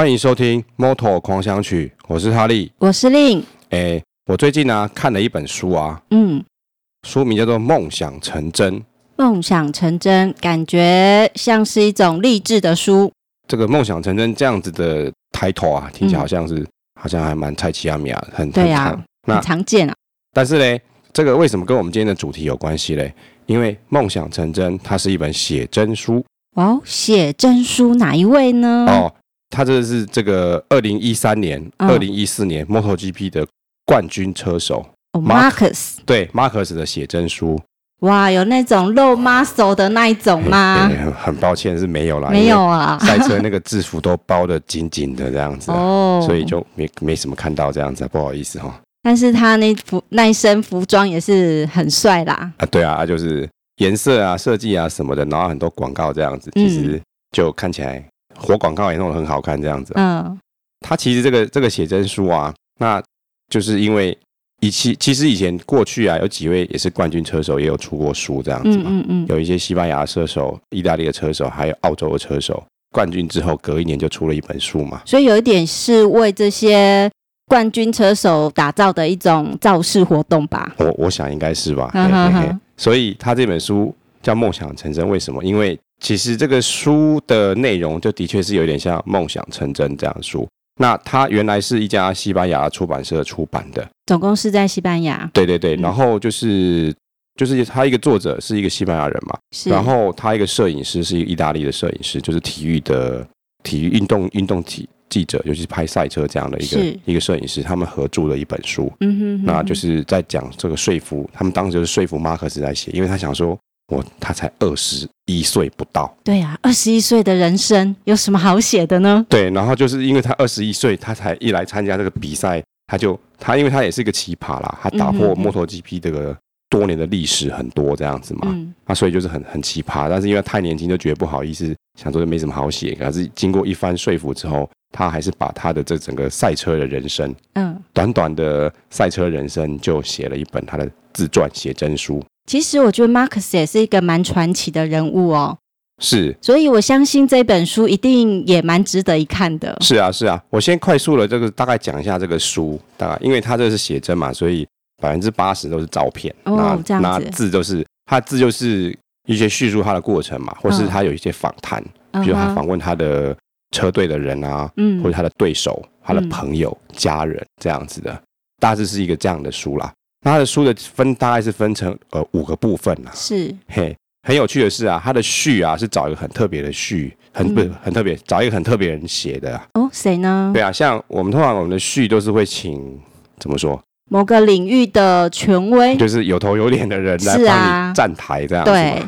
欢迎收听《Moto 狂想曲》，我是哈利，我是令。哎，我最近呢、啊、看了一本书啊，嗯，书名叫做《梦想成真》。梦想成真，感觉像是一种励志的书。这个“梦想成真”这样子的抬头啊，听起来好像是，嗯、好像还蛮菜市仔名，很对呀、啊，很常见啊。但是呢，这个为什么跟我们今天的主题有关系嘞？因为《梦想成真》它是一本写真书。哦，写真书哪一位呢？哦，他这是这个二零一三年、二零一四年 MotoGP 的冠军车手、哦、Marcus。对，Marcus 的写真书。哇，有那种露 muscle 的那一种吗？很很抱歉是没有啦，没有啊。赛车那个制服都包的紧紧的这样子，哦，所以就没没什么看到这样子，不好意思哈。但是他那服那一身服装也是很帅啦。啊，对啊，就是。颜色啊、设计啊什么的，然后很多广告这样子，其实就看起来活广告也弄得很好看这样子。嗯，他其实这个这个写真书啊，那就是因为以其其实以前过去啊，有几位也是冠军车手也有出过书这样子嘛。嗯嗯，嗯有一些西班牙的车手、意大利的车手，还有澳洲的车手，冠军之后隔一年就出了一本书嘛。所以有一点是为这些冠军车手打造的一种造势活动吧？我我想应该是吧。呵呵呵所以他这本书叫《梦想成真》，为什么？因为其实这个书的内容就的确是有点像《梦想成真》这样的书。那它原来是一家西班牙出版社出版的，总共是在西班牙。对对对，然后就是就是他一个作者是一个西班牙人嘛，然后他一个摄影师是一个意大利的摄影师，就是体育的体育运动运动体。记者，尤其是拍赛车这样的一个一个摄影师，他们合著了一本书，嗯哼，哼，哼，那就是在讲这个说服他们，当时就是说服马克思在写，因为他想说，我他才二十一岁不到，对呀、啊，二十一岁的人生有什么好写的呢？对，然后就是因为他二十一岁，他才一来参加这个比赛，他就他因为他也是一个奇葩啦，他打破 MotoGP 这个多年的历史很多这样子嘛，嗯，那所以就是很很奇葩，但是因为太年轻，就觉得不好意思，想说就没什么好写，可是经过一番说服之后。他还是把他的这整个赛车的人生，嗯，短短的赛车人生，就写了一本他的自传写真书。其实我觉得 Marcus 也是一个蛮传奇的人物哦。是，所以我相信这本书一定也蛮值得一看的。是啊，是啊。我先快速的这个大概讲一下这个书，大概因为它这个是写真嘛，所以百分之八十都是照片。哦，这样子。那字都是他字就是一些叙述他的过程嘛，或是他有一些访谈，嗯、比如他访问他的。车队的人啊，嗯，或者他的对手、他的朋友、嗯、家人这样子的，大致是一个这样的书啦。那他的书的分大概是分成呃五个部分啦。是，嘿，很有趣的是啊，他的序啊是找一个很特别的序，很不、嗯、很特别，找一个很特别人写的。哦，谁呢？对啊，像我们通常我们的序都是会请怎么说？某个领域的权威，就是有头有脸的人来帮你站台这样子。对。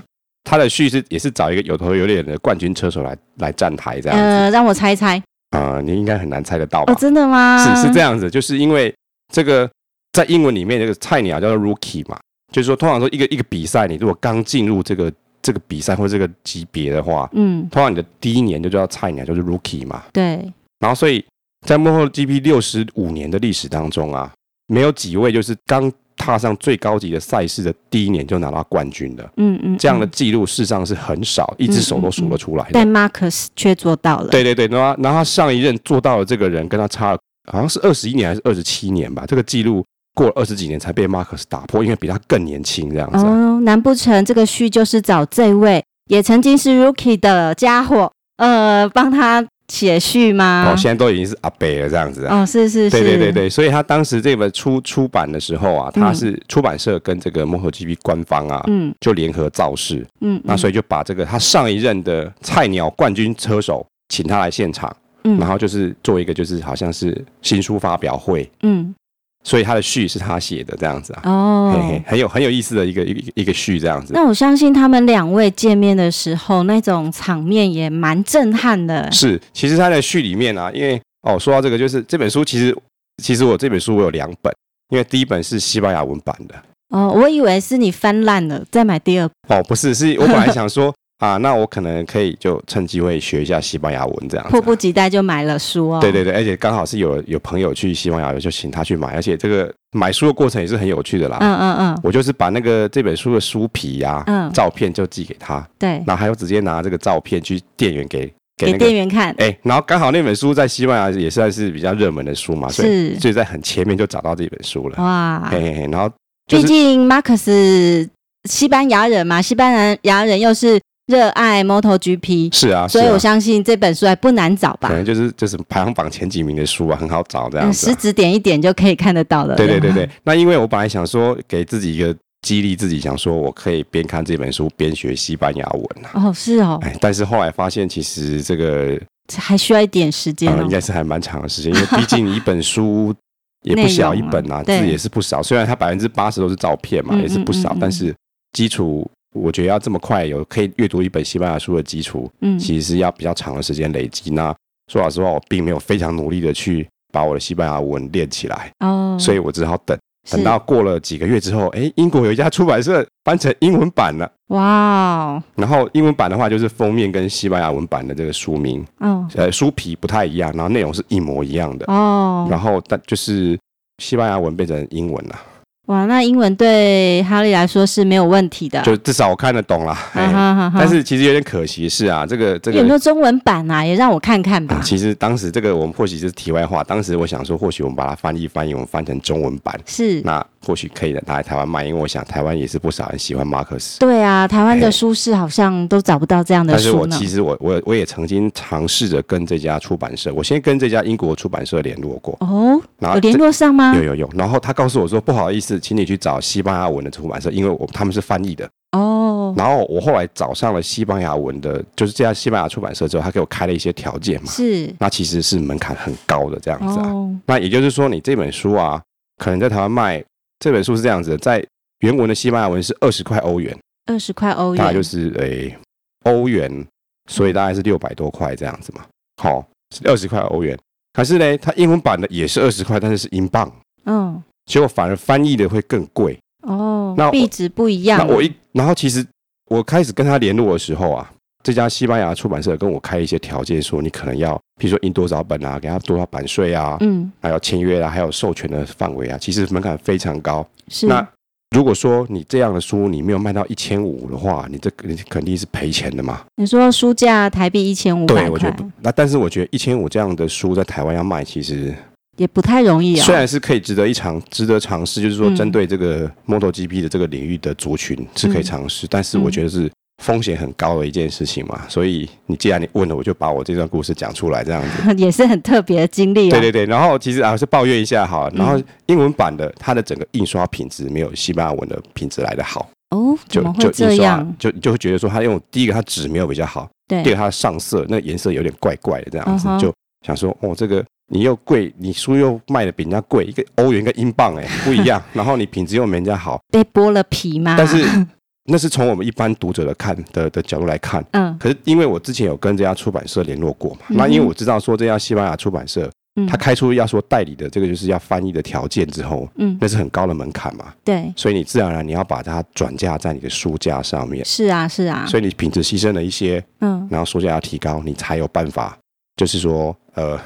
他的序是也是找一个有头有脸的冠军车手来来站台这样子。呃，让我猜一猜。啊、呃，你应该很难猜得到吧？哦，真的吗？是是这样子，就是因为这个在英文里面这个菜鸟叫做 rookie 嘛，就是说通常说一个一个比赛，你如果刚进入这个这个比赛或这个级别的话，嗯，通常你的第一年就叫菜鸟，就是 rookie 嘛。对。然后所以在 MotoGP 六十五年的历史当中啊，没有几位就是刚。踏上最高级的赛事的第一年就拿到冠军的，嗯嗯，这样的记录事实上是很少，一只手都数得出来但 Marcus 却做到了。对对对，然后然后他上一任做到了这个人跟他差好像是二十一年还是二十七年吧，这个记录过了二十几年才被马克思打破，因为比他更年轻这样子。哦，难不成这个序就是找这位也曾经是 Rookie 的家伙，呃，帮他。写序吗？哦，现在都已经是阿伯了，这样子啊哦，是是是，对对对对，所以他当时这本出出版的时候啊，他是出版社跟这个 MotoGP 官方啊，嗯，就联合造势，嗯，那所以就把这个他上一任的菜鸟冠军车手请他来现场，嗯，然后就是做一个就是好像是新书发表会，嗯。所以他的序是他写的这样子啊，哦，嘿嘿，很有很有意思的一个一个一个序这样子。那我相信他们两位见面的时候，那种场面也蛮震撼的。是，其实他的序里面啊，因为哦，说到这个，就是这本书其实其实我这本书我有两本，因为第一本是西班牙文版的。哦，我以为是你翻烂了再买第二本。哦，不是，是我本来想说。啊，那我可能可以就趁机会学一下西班牙文，这样子。迫不及待就买了书哦。对对对，而且刚好是有有朋友去西班牙，就请他去买，而且这个买书的过程也是很有趣的啦。嗯嗯嗯。我就是把那个这本书的书皮呀、啊，嗯，照片就寄给他。对。然后还有直接拿这个照片去店员给给、店员看。哎、欸，然后刚好那本书在西班牙也算是比较热门的书嘛，所以所以在很前面就找到这本书了。哇，嘿嘿嘿，然后、就是、毕竟马克思西班牙人嘛，西班牙人又是。热爱 MotoGP 是啊，所以我相信这本书还不难找吧？可能就是就是排行榜前几名的书啊，很好找这样子、啊。食指点一点就可以看得到了。对对对对，那因为我本来想说给自己一个激励，自己想说我可以边看这本书边学西班牙文啊。哦，是哦。哎，但是后来发现其实这个还需要一点时间、应该是还蛮长的时间，因为毕竟一本书也不小 一本啊，啊字也是不少。虽然它百分之八十都是照片嘛，嗯嗯嗯嗯，也是不少，但是基础。我觉得要这么快有可以阅读一本西班牙书的基础，嗯，其实是要比较长的时间累积。那说老实话，我并没有非常努力的去把我的西班牙文练起来，哦，所以我只好等，等到过了几个月之后，哎，英国有一家出版社翻成英文版了，哇！然后英文版的话，就是封面跟西班牙文版的这个书名，哦，呃，书皮不太一样，然后内容是一模一样的，哦，然后但就是西班牙文变成英文了。哇，那英文对哈利来说是没有问题的，就至少我看得懂啦。啊、哈哈哈，但是其实有点可惜是啊，这个这个有没有中文版啊？也让我看看吧。嗯、其实当时这个我们或许就是题外话，当时我想说，或许我们把它翻译翻译，我们翻成中文版是那。或许可以的拿来台湾卖，因为我想台湾也是不少人喜欢马克思。对啊，台湾的书市好像都找不到这样的书。但是我其实我我我也曾经尝试着跟这家出版社，我先跟这家英国出版社联络过。哦，有联络上吗？有有有。然后他告诉我说，不好意思，请你去找西班牙文的出版社，因为我他们是翻译的。哦。然后我后来找上了西班牙文的，就是这家西班牙出版社之后，他给我开了一些条件嘛。是。那其实是门槛很高的这样子啊。哦。那也就是说，你这本书啊，可能在台湾卖。这本书是这样子的，在原文的西班牙文是二十块欧元，二十块欧元，大概就是诶欧元，所以大概是六百多块这样子嘛。好、哦，是二十块欧元。可是呢，它英文版的也是二十块，但是是英镑。嗯，结果反而翻译的会更贵。哦，那币值不一样。那我一，然后其实我开始跟他联络的时候啊。这家西班牙出版社跟我开一些条件，说你可能要，比如说印多少本啊，给他多少版税啊，嗯，还有签约啊，还有授权的范围啊，其实门槛非常高。是。那如果说你这样的书你没有卖到一千五的话，你这你肯定是赔钱的嘛。你说书价台币一千五百块，对，我觉得那但是我觉得一千五这样的书在台湾要卖，其实也不太容易啊。虽然是可以值得一尝，值得尝试，就是说针对这个 MotoGP 的这个领域的族群是可以尝试，嗯，但是我觉得是。风险很高的一件事情嘛，所以你既然你问了，我就把我这段故事讲出来，这样子 也是很特别的经历。对对对，然后其实啊是抱怨一下哈，然后英文版的它的整个印刷品质没有西班牙文的品质来的好哦，怎么会这样？就就会觉得说它用第一个它纸没有比较好，对，第二个它上色那个颜色有点怪怪的这样子，就想说哦这个你又贵，你书又卖的比人家贵，一个欧元跟英镑哎不一样，然后你品质又没人家好，被剥了皮吗？但是。那是从我们一般读者的看的的角度来看，嗯，可是因为我之前有跟这家出版社联络过嘛，嗯、那因为我知道说这家西班牙出版社，嗯，他开出要说代理的这个就是要翻译的条件之后，嗯，那是很高的门槛嘛，对，所以你自然而然你要把它转嫁在你的书架上面，是啊是啊，所以你品质牺牲了一些，嗯，然后书价要提高，你才有办法，就是说呃，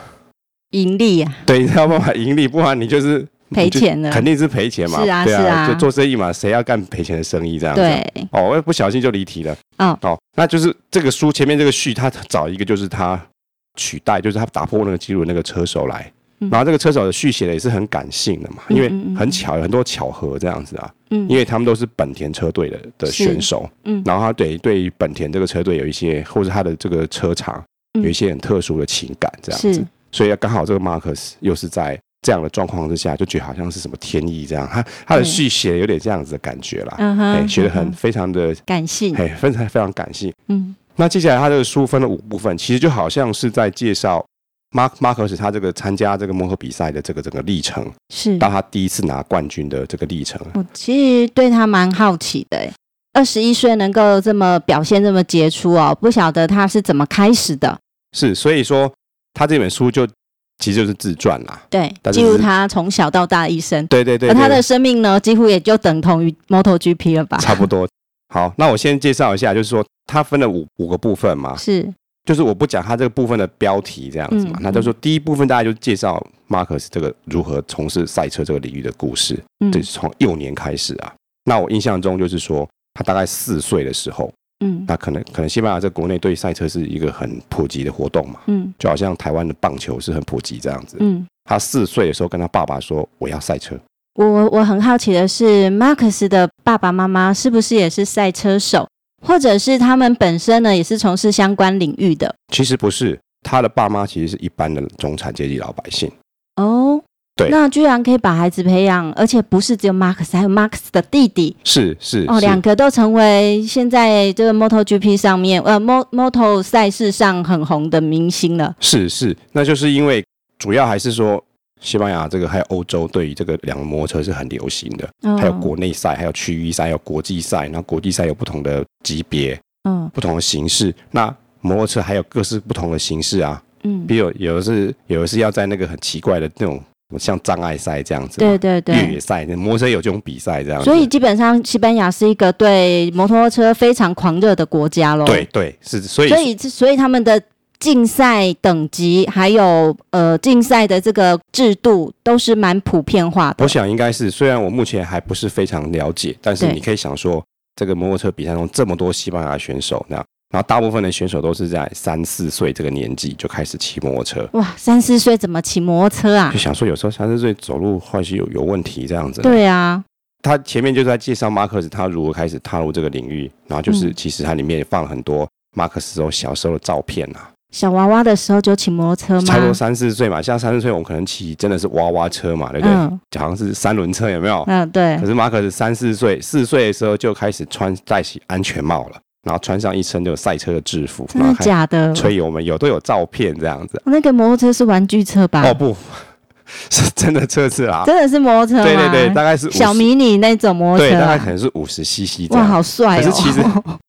盈利啊，对，你才有办法盈利，不然你就是。赔钱了，肯定是赔钱嘛。是啊，对啊，是啊，就做生意嘛，谁要干赔钱的生意这样子？对。哦，我不小心就离题了。哦。哦，那就是这个书前面这个序，他找一个就是他取代，就是他打破那个记录那个车手来，嗯。然后这个车手的续写的也是很感性的嘛，因为很巧，有很多巧合这样子啊。嗯。因为他们都是本田车队的的选手。嗯。然后他对对于本田这个车队有一些，或者他的这个车厂有一些很特殊的情感这样子。所以刚好这个马克斯又是在。这样的状况之下，就觉得好像是什么天意这样，他他的序写有点这样子的感觉啦，写的很非常的感性，哎，非常非常感性，嗯。那接下来他这个书分了五部分，其实就好像是在介绍马马克斯他这个参加这个摩托比赛的这个整个历程，是到他第一次拿冠军的这个历程。我其实对他蛮好奇的，二十一岁能够这么表现这么杰出哦，不晓得他是怎么开始的。是，所以说他这本书就。其实就是自传啦，对，记录他从小到大的一生，对对对，而他的生命呢，几乎也就等同于 MotoGP 了吧？差不多。好，那我先介绍一下，就是说他分了五五个部分嘛，是，就是我不讲他这个部分的标题这样子嘛，嗯、那就是说第一部分大家就介绍马克斯这个如何从事赛车这个领域的故事，嗯，这是从幼年开始啊。那我印象中就是说，他大概四岁的时候，嗯，那可能可能西班牙在国内对赛车是一个很普及的活动嘛，嗯，就好像台湾的棒球是很普及这样子，嗯，他四岁的时候跟他爸爸说我要赛车。我我很好奇的是，马克斯的爸爸妈妈是不是也是赛车手，或者是他们本身呢也是从事相关领域的？其实不是，他的爸妈其实是一般的中产阶级老百姓。哦。对，那居然可以把孩子培养，而且不是只有 Max，，还有 Max 的弟弟，是是哦，两个都成为现在这个 MotoGP 上面呃 Moto 赛事上很红的明星了。是是，那就是因为主要还是说西班牙这个还有欧洲对于这个两个摩托车是很流行的，哦、还有国内赛，还有区域赛，还有国际赛，然后国际赛有不同的级别，嗯，不同的形式。那摩托车还有各式不同的形式啊，嗯，比如有的是有的是要在那个很奇怪的那种。像障碍赛这样子，对对对，越野赛，那摩托车有这种比赛这样子。所以基本上，西班牙是一个对摩托车非常狂热的国家喽。对对是，所以所以所以他们的竞赛等级还有呃竞赛的这个制度都是蛮普遍化的。我想应该是，虽然我目前还不是非常了解，但是你可以想说，这个摩托车比赛中这么多西班牙选手那样。然后大部分的选手都是在三四岁这个年纪就开始骑摩托车。哇，三四岁怎么骑摩托车啊？就想说有时候三四岁走路或许有有问题这样子。对啊，他前面就是在介绍马克思他如何开始踏入这个领域，然后就是其实他里面放了很多马克斯时候小时候的照片啊。小娃娃的时候就骑摩托车吗？差不多三四岁嘛，像三四岁我们可能骑真的是娃娃车嘛，对不对？嗯、好像是三轮车有没有？嗯，对。可是马克斯三四岁，四岁的时候就开始穿戴起安全帽了。然后穿上一身就赛车的制服，真的假的？吹油门有都有照片这样子。那个摩托车是玩具车吧？哦不，是真的车子啊！真的是摩托车吗？对对对，大概是小迷你那种摩托车，对，大概可能是五十 CC。哇，好帅哦！可是其实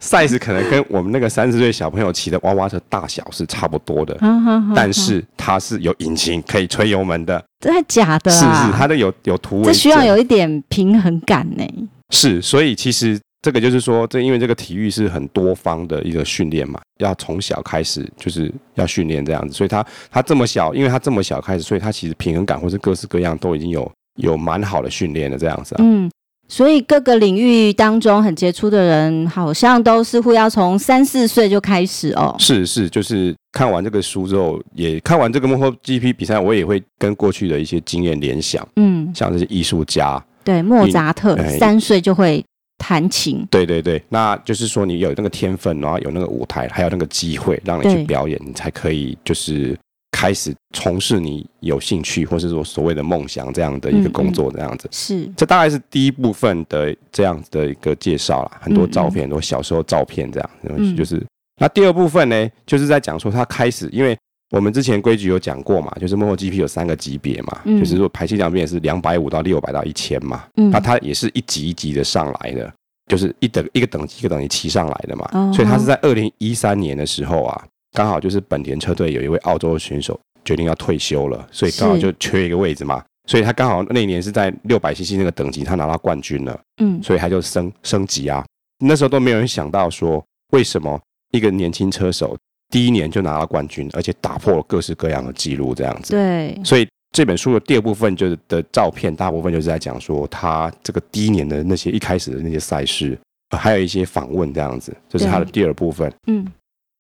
size 可能跟我们那个三十岁小朋友骑的娃娃车大小是差不多的，但是它是有引擎可以吹油门的。真的假的？是是，它的有有图。这需要有一点平衡感呢。是，所以其实。这个就是说，这因为这个体育是很多方的一个训练嘛，要从小开始就是要训练这样子，所以他他这么小，因为他这么小开始，所以他其实平衡感或是各式各样都已经有有蛮好的训练了这样子。啊嗯，所以各个领域当中很杰出的人，好像都似乎要从三四岁就开始哦。是是，就是看完这个书之后，也看完这个 MotoGP 比赛，我也会跟过去的一些经验联想。嗯，像这些艺术家，对，莫扎特三岁就会。弹琴，对对对，那就是说你有那个天分，然后有那个舞台，还有那个机会让你去表演，你才可以就是开始从事你有兴趣或是说所谓的梦想这样的一个工作这样子。是，这大概是。第一部分的这样子的一个介绍啦，很多照片，很多小时候照片这样，就是那第二部分呢，就是在讲说他开始，因为我们之前规矩有讲过嘛，就是 MotoGP 有三个级别嘛，就是说排气量变是两百五到六百到一千嘛，那它也是一级一级的上来的。就是一等一个等级一个等级骑上来的嘛，oh, 所以它是在二零一三年的时候啊，刚好就是本田车队有一位澳洲的选手决定要退休了，所以刚好就缺一个位置嘛，所以他刚好那一年是在六百 CC 那个等级，他拿到冠军了，嗯，所以他就升升级啊。那时候都没有人想到说，为什么一个年轻车手第一年就拿了冠军，而且打破了各式各样的记录这样子，对，所以。这本书的第二部分就是的照片，大部分就是在讲说他这个第一年的那些一开始的那些赛事，还有一些访问这样子，这是他的第二部分。嗯，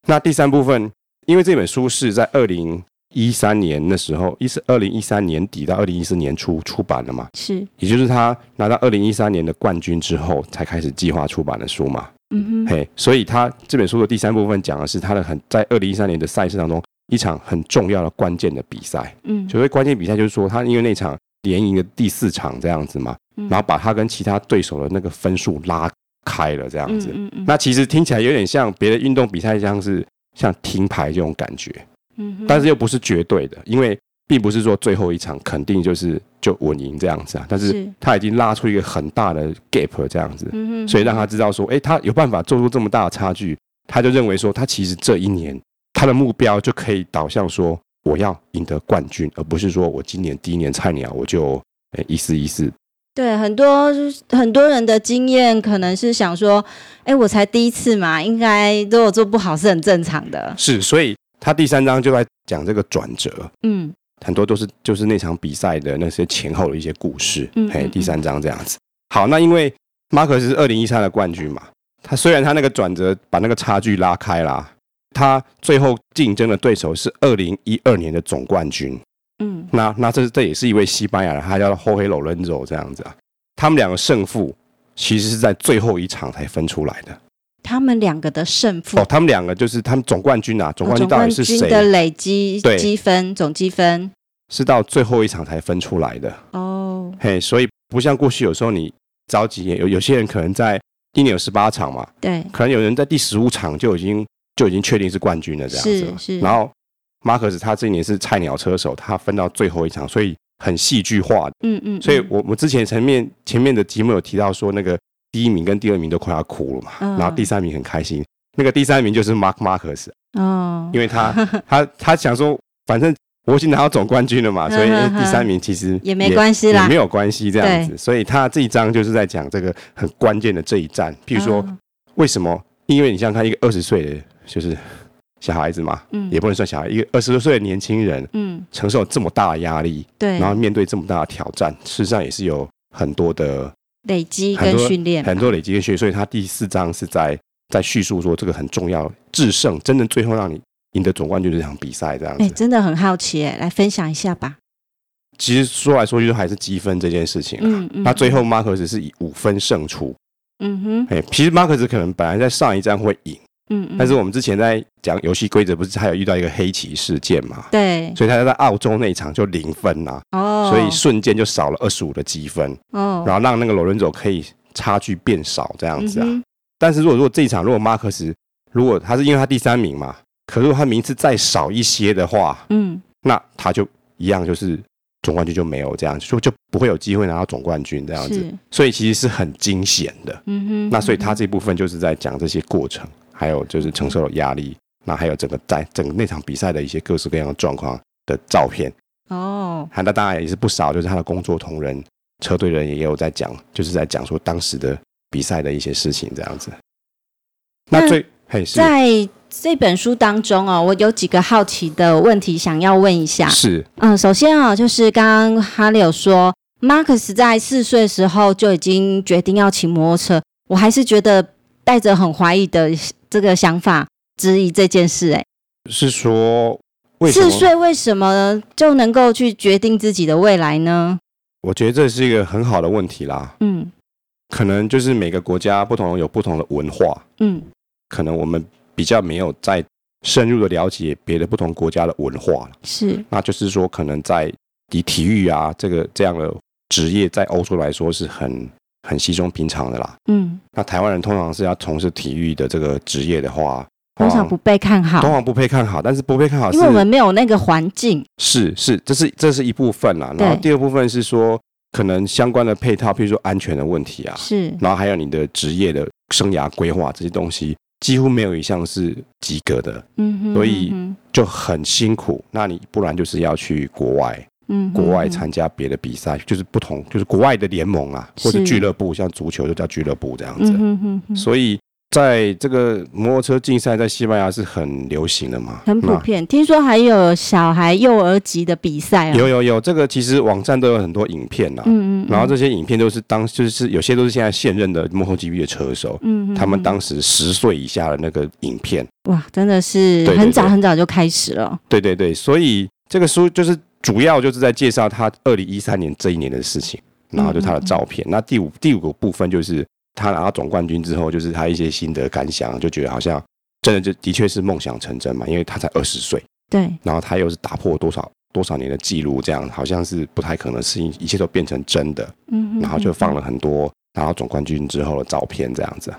那第三部分，因为这本书是在二零一三年的时候，一是二零一三年底到二零一四年初出版的嘛，是，也就是他拿到二零一三年的冠军之后才开始计划出版的书嘛。嗯哼，嘿，所以他这本书的第三部分讲的是他的很在二零一三年的赛事当中。一场很重要的关键的比赛，嗯，所谓关键比赛就是说，他因为那场连赢的第四场这样子嘛，然后把他跟其他对手的那个分数拉开了这样子，嗯嗯，那其实听起来有点像别的运动比赛，像是像停牌这种感觉，嗯，但是又不是绝对的，因为并不是说最后一场肯定就是就稳赢这样子啊，但是他已经拉出一个很大的 gap 这样子，嗯，所以让他知道说，哎，他有办法做出这么大的差距，他就认为说，他其实这一年。他的目标就可以导向说，我要赢得冠军，而不是说我今年第一年菜鸟我就诶意思意思。对，很多很多人的经验可能是想说，哎，我才第一次嘛，应该如果做不好是很正常的。是，所以他第三章就在讲这个转折，嗯，很多都是就是那场比赛的那些前后的一些故事。嗯，嘿，第三章这样子。好，那因为马克斯是二零一三的冠军嘛。他虽然他那个转折把那个差距拉开啦，他最后竞争的对手是二零一二年的总冠军。嗯，那那这这也是一位西班牙人，他叫 Jorge Lorenzo 这样子啊。他们两个胜负其实是在最后一场才分出来的。他们两个的胜负哦，他们两个就是他们总冠军啊，总冠军到底是谁？的累积积分总积分是到最后一场才分出来的哦。嘿，所以不像过去有时候你着急，有有些人可能在一年有十八场嘛，对，可能有人在第十五场就已经就已经确定是冠军了这样子。是是，然后。马可斯他这一年是菜鸟车手，他分到最后一场，所以很戏剧化。嗯嗯，所以我我之前前面前面的题目有提到说，那个第一名跟第二名都快要哭了嘛，然后第三名很开心。那个第三名就是 Mark Marquez 哦，因为他他他想说，反正我已经拿到总冠军了嘛，所以第三名其实也没关系啦，也没有关系这样子。所以他这一章就是在讲这个很关键的这一战，譬如说为什么？因为你想想看，一个二十岁的就是。小孩子嘛，嗯，也不能算小孩，一个二十多岁的年轻人，嗯，承受这么大的压力，对，然后面对这么大的挑战，事实上也是有很多的累积跟训练，很多累积跟训练，所以他第四章是在在叙述说这个很重要，制胜，真正最后让你赢得总冠军这场比赛这样子。哎，真的很好奇，哎，来分享一下吧。其实说来说去，就还是积分这件事情，嗯嗯，他最后马克斯是以五分胜出，嗯哼，哎，其实马克思可能本来在上一站会赢。嗯，但是我们之前在讲游戏规则，不是还有遇到一个黑棋事件嘛？对，所以他在澳洲那一场就零分呐，哦，所以瞬间就少了二十五的积分，哦，然后让那个罗伦佐可以差距变少这样子啊。嗯、但是如果如果这一场如果马克思如果他是因为他第三名嘛，可是如果他名次再少一些的话，嗯，那他就一样就是总冠军就没有这样，就就不会有机会拿到总冠军这样子，所以其实是很惊险的。嗯哼，那所以他这部分就是在讲这些过程。还有就是承受了压力，那还有整个在整个那场比赛的一些各式各样的状况的照片哦，那当然也是不少，就是他的工作同仁、车队人也有在讲，就是在讲说当时的比赛的一些事情这样子。那最嘿，在这本书当中哦，我有几个好奇的问题想要问一下。是，嗯，首先啊，就是刚刚哈利有说，马克斯在四岁的时候就已经决定要骑摩托车，我还是觉得带着很怀疑的。这个想法质疑这件事，哎，是说四岁为什么就能够去决定自己的未来呢？我觉得这是一个很好的问题啦。嗯，可能就是每个国家不同，有不同的文化。嗯，可能我们比较没有再深入的了解别的不同国家的文化。是，那就是说，可能在以体育啊这个这样的职业，在欧洲来说是很。很稀松平常的啦，嗯，那台湾人通常是要从事体育的这个职业的话，通常不被看好，通常不被看好，但是不被看好，因为我们没有那个环境，是是，这是这是一部分啦，然后第二部分是说，可能相关的配套，譬如说安全的问题啊，是，然后还有你的职业的生涯规划这些东西，几乎没有一项是及格的，嗯哼，所以就很辛苦，那你不然就是要去国外。嗯，国外参加别的比赛，就是不同，就是国外的联盟啊，或者俱乐部，像足球就叫俱乐部这样子。嗯哼哼。所以在这个摩托车竞赛，在西班牙是很流行的嘛，很普遍。听说还有小孩幼儿级的比赛啊。有有有，这个其实网站都有很多影片呐。嗯嗯。然后这些影片都是当就是有些都是现在现任的摩托 GP 的车手，嗯，他们当时十岁以下的那个影片。哇，真的是很早很早就开始了。对对对，所以这个书就是。主要就是在介绍他二零一三年这一年的事情，然后就他的照片。嗯嗯嗯，那第五第五个部分就是他拿到总冠军之后，就是他一些心得感想，就觉得好像真的就的确是梦想成真嘛，因为他才二十岁，对，然后他又是打破多少多少年的记录，这样好像是不太可能的事情，一切都变成真的。嗯，然后就放了很多拿到总冠军之后的照片，这样子。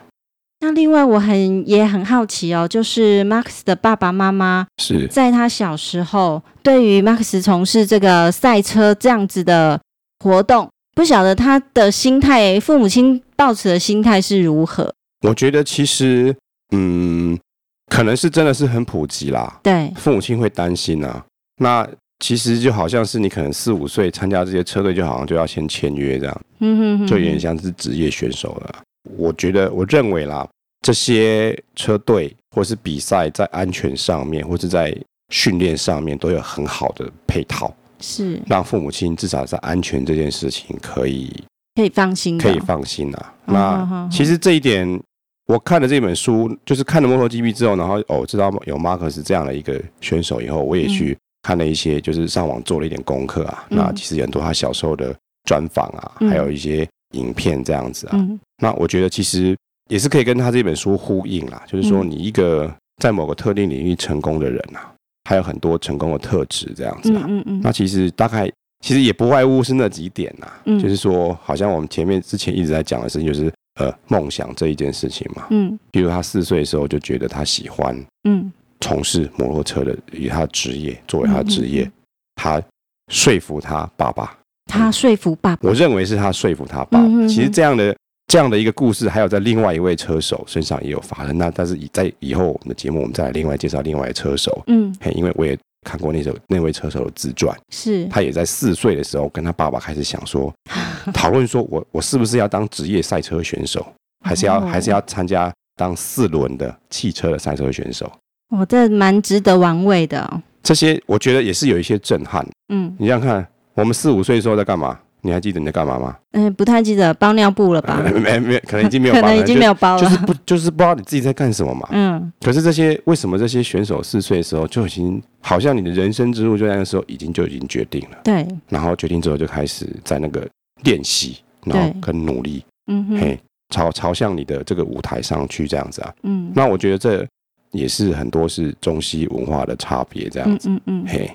那另外我很也很好奇哦，就是 Max 的爸爸妈妈是在他小时候对于 Max 从事这个赛车这样子的活动，不晓得他的心态，父母亲抱持的心态是如何？我觉得其实，嗯，可能是真的是很普及啦。对，父母亲会担心啊。那其实就好像是你可能四五岁参加这些车队，就好像就要先签约这样，嗯哼哼，就有点像是职业选手了。我觉得，我认为啦，这些车队或是比赛在安全上面，或是在训练上面都有很好的配套，是。让父母亲至少在安全这件事情可以可以放心，可以放心啊。那其实这一点，我看了这本书，就是看了 MotoGP 之后，然后哦，知道有马克斯这样的一个选手以后，我也去看了一些，就是上网做了一点功课啊。嗯、那其实很多他小时候的专访啊，还有一些影片这样子啊。嗯、那我觉得其实也是可以跟他这本书呼应啦，就是说你一个在某个特定领域成功的人啊，还有很多成功的特质这样子啊。嗯嗯嗯。那其实大概其实也不外乎是那几点呐，嗯、就是说好像我们前面之前一直在讲的事情就是。呃，梦想这一件事情嘛，嗯，比如他四岁的时候就觉得他喜欢，嗯，从事摩托车的以他的职业作为他的职业，嗯、他说服他爸爸，他说服爸爸，我认为是他说服他爸爸。嗯、其实这样的这样的一个故事，还有在另外一位车手身上也有发生。那但是以在以后我们的节目，我们再来另外介绍另外一车手，嗯，嘿，因为我也。看过那首那位车手的自传，是他也在四岁的时候跟他爸爸开始想说，讨论说我我是不是要当职业赛车选手，还是要还是要参加当四轮的汽车的赛车选手？我这蛮值得玩味的哦。这些我觉得也是有一些震撼。嗯，你想想看，我们四五岁的时候在干嘛？你还记得你在干嘛吗？嗯，不太记得，包尿布了吧？没没，可能已经没有 包了，可能已经没有包了，就是不就是不知道你自己在干什么嘛。嗯。可是这些为什么这些选手四岁的时候就已经好像你的人生之路就在那个时候已经就已经决定了？对。然后决定之后就开始在那个练习，然后跟努力，嗯哼，嘿，朝朝向你的这个舞台上去这样子啊。嗯。那我觉得这也是很多是中西文化的差别这样子。嗯嗯。嘿，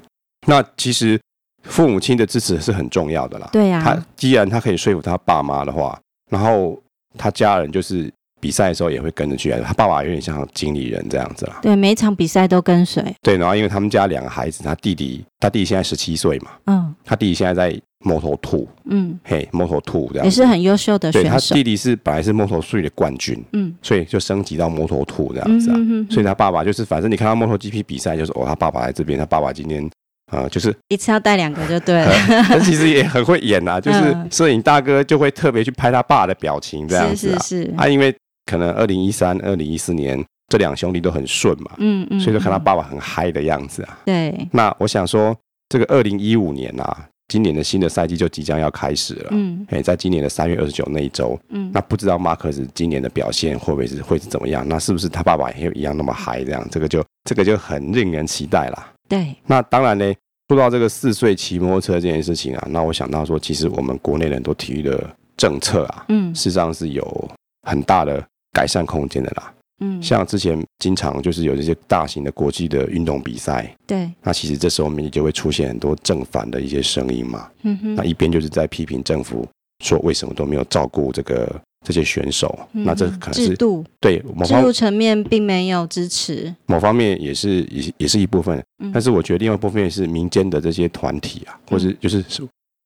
那其实。父母亲的支持是很重要的啦。对呀，他既然他可以说服他爸妈的话，然后他家人就是比赛的时候也会跟着去。他爸爸有点像经理人这样子啦。对，每一场比赛都跟随。对，然后因为他们家两个孩子，他弟弟，他弟弟现在十七岁嘛。嗯。他弟弟现在在 Moto2。嗯。嘿，Moto2 这样。也是很优秀的选手。对，他弟弟是本来是 Moto3 的冠军。嗯。所以就升级到 Moto2 这样子啊。嗯。所以他爸爸就是，反正你看到 MotoGP 比赛，就是哦，他爸爸来这边，他爸爸今天。啊，就是一次要带两个就对了。他其实也很会演啊，就是摄影大哥就会特别去拍他爸的表情这样子啊。是是是。啊，因为可能二零一三、二零一四年这两兄弟都很顺嘛，嗯嗯，所以就看他爸爸很嗨的样子啊。对。那我想说，这个二零一五年啊，今年的新的赛季就即将要开始了。嗯。哎，在今年的三月二十九那一周，嗯，那不知道马克斯今年的表现会不会是会是怎么样？那是不是他爸爸也一样那么嗨？这样，这个就这个就很令人期待啦。对。那当然呢。说到这个四岁骑摩托车这件事情啊，那我想到说，其实我们国内很多体育的政策啊，嗯，事实上是有很大的改善空间的啦。嗯，像之前经常就是有这些大型的国际的运动比赛，对，那其实这时候我们就会出现很多正反的一些声音嘛。嗯哼，那一边就是在批评政府说为什么都没有照顾这个。这些选手，嗯、那这可能是制度。对某方制度层面并没有支持，某方面也是也也是一部分，嗯、但是我觉得另外一部分也是民间的这些团体啊，嗯、或是就是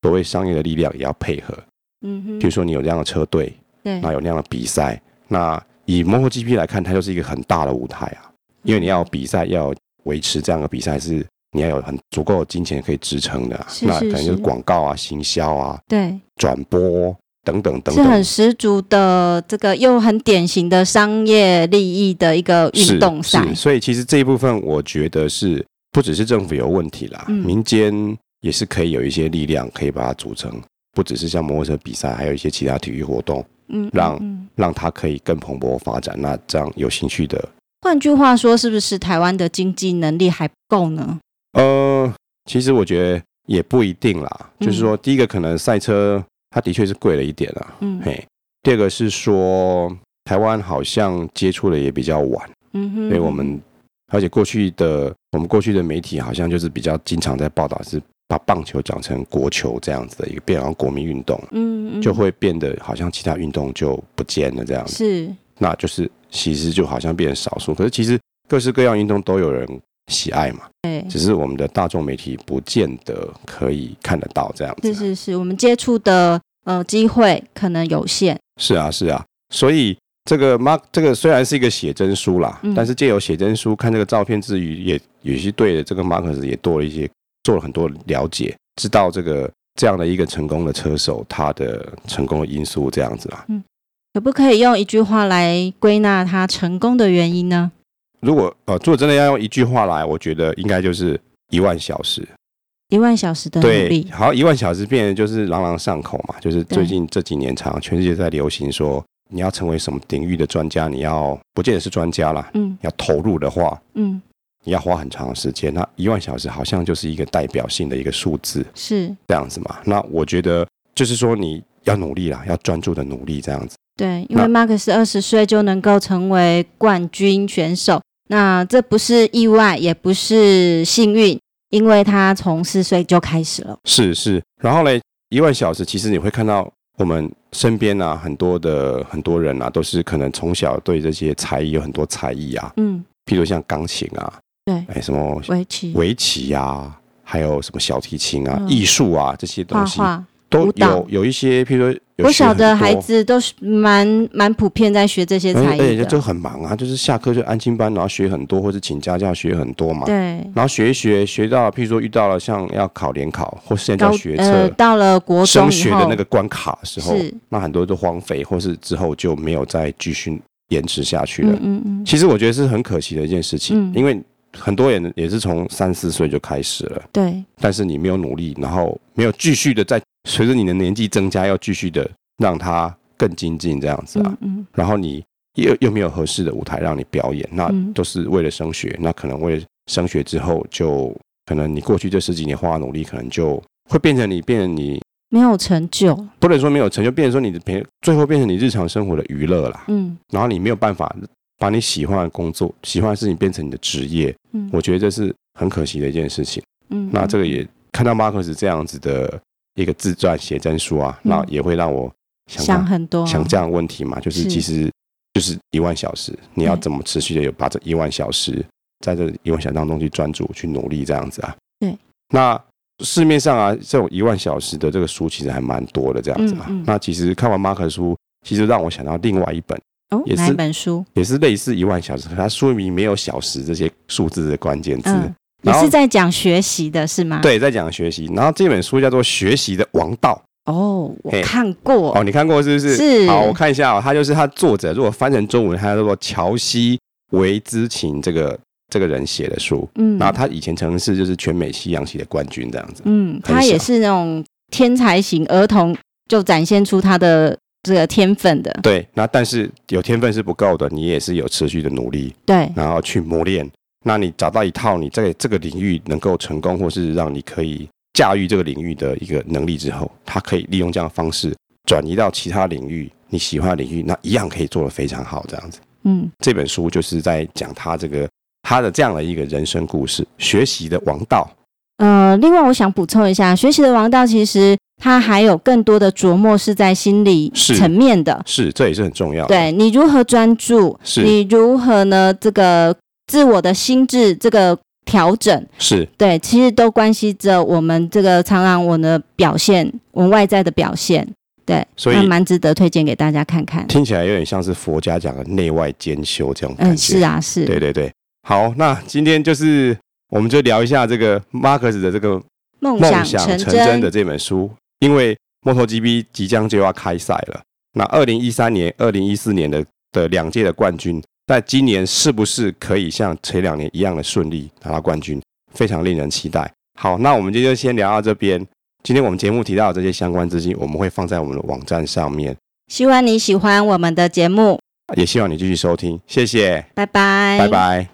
所谓商业的力量也要配合，嗯哼，比如说你有这样的车队，对，那有那样的比赛，那以 MotoGP 来看，它就是一个很大的舞台啊，因为你要比赛要维持这样的比赛是你要有很足够的金钱可以支撑的，是是是，那可能就是。广告啊、行销啊、对，转播。等等等等，是很十足的这个又很典型的商业利益的一个运动赛，所以其实这一部分我觉得是不只是政府有问题啦，嗯、民间也是可以有一些力量可以把它组成，不只是像摩托车比赛，还有一些其他体育活动，嗯，让让它可以更蓬勃发展。那这样有兴趣的，换句话说，是不是台湾的经济能力还不够呢？呃，其实我觉得也不一定啦，嗯、就是说第一个可能赛车。它的确是贵了一点啊，嗯，嘿。第二个是说，台湾好像接触的也比较晚，嗯哼，所以我们而且过去的我们过去的媒体好像就是比较经常在报道，是把棒球讲成国球这样子的一个变成国民运动，嗯，就会变得好像其他运动就不见了这样。子，是，那就是其实就好像变成少数，可是其实各式各样运动都有人喜爱嘛，对，只是我们的大众媒体不见得可以看得到这样子。是是是，我们接触的呃机会可能有限。是啊是啊，所以这个 Mark 这个虽然是一个写真书啦，嗯、但是借由写真书看这个照片之余，也也是对这个马克斯也多了一些做了很多了解，知道这个这样的一个成功的车手他的成功的因素这样子啦。嗯，可不可以用一句话来归纳他成功的原因呢？如果呃，如果真的要用一句话来，我觉得应该就是一万小时，一万小时的努力。对，好，一万小时变得就是朗朗上口嘛，就是最近这几年长全世界在流行说你要成为什么领域的专家，你要不见得是专家啦，嗯，要投入的话，嗯，你要花很长的时间。那一万小时好像就是一个代表性的一个数字，是这样子嘛？那我觉得就是说你要努力啦，要专注的努力这样子。对，因为马克思二十岁就能够成为冠军选手，那这不是意外，也不是幸运，因为他从四岁就开始了。是是，然后嘞，一万小时其实你会看到。我们身边啊，很多的很多人啊，都是可能从小对这些才艺有很多才艺啊，嗯，譬如像钢琴啊，对，哎，什么围棋、围棋啊，还有什么小提琴啊，嗯、艺术啊这些东西。画画都有有一些，譬如说，我小的孩子都是蛮蛮普遍在学这些才艺的，就很忙啊，就是下课就安心班，然后学很多，或者请家教学很多嘛。对。然后学一学，学到譬如说遇到了像要考联考，或是现在叫学车，呃，到了国中升学的那个关卡的时候，那很多都荒废，或是之后就没有再继续延迟下去了。嗯嗯，嗯。其实我觉得是很可惜的一件事情，嗯、因为。很多人也是从三四岁就开始了，对。但是你没有努力，然后没有继续的在随着你的年纪增加，要继续的让它更精进这样子啊。嗯，嗯。然后你又又没有合适的舞台让你表演，那都是为了升学。那可能为了升学之后，就可能你过去这十几年花的努力，可能就会变成你变成你没有成就。不能说没有成就，变成说你的平最后变成你日常生活的娱乐啦。嗯。然后你没有办法。把你喜欢的工作、喜欢的事情变成你的职业，嗯，我觉得这是很可惜的一件事情。嗯，那这个也看到马克斯这样子的一个自传写真书啊，那、嗯、也会让我想，想很多想这样的问题嘛，就是其实就是一万小时，你要怎么持续的有把这一万小时在这一万小时当中去专注去努力这样子啊？对。那市面上啊，这种一万小时的这个书其实还蛮多的这样子嘛。嗯嗯、那其实看完马克斯书，其实让我想到另外一本。哦，也是哪本书？也是类似一万小时，可它书名没有小时这些数字的关键字。嗯，也是在讲学习的是吗？对，在讲学习。然后这本书叫做《学习的王道》。哦，我看过。哦，你看过是不是？是。好，我看一下哦，他就是他作者，如果翻成中文，他叫做乔西维兹琴这个这个人写的书。嗯。然后他以前曾是就是全美西洋棋的冠军这样子。嗯，他也是那种天才型儿童，就展现出他的。这个天分的，对，那但是有天分是不够的，你也是有持续的努力，对，然后去磨练。那你找到一套你在这个领域能够成功，或是让你可以驾驭这个领域的一个能力之后，他可以利用这样的方式转移到其他领域，你喜欢的领域，那一样可以做得非常好，这样子。嗯，这本书就是在讲他这个他的这样的一个人生故事，学习的王道。呃，另外我想补充一下，学习的王道其实。它还有更多的琢磨是在心理层面的，是，是这也是很重要的。对，你如何专注，是你如何呢？这个自我的心智这个调整，是对，其实都关系着我们这个常常我的表现，我们外在的表现。对，所以蛮值得推荐给大家看看。听起来有点像是佛家讲的内外兼修这种感觉。嗯，是啊，是。对对对，好，那今天就是我们就聊一下这个马克斯的这个梦想成真的这本书。因为 MotoGP 即将就要开赛了，那二零一三年、二零一四年的的两届的冠军，在今年是不是可以像前两年一样的顺利拿到冠军？非常令人期待。好，那我们今天就先聊到这边。今天我们节目提到的这些相关资讯，我们会放在我们的网站上面。希望你喜欢我们的节目，也希望你继续收听。谢谢，拜拜，拜拜。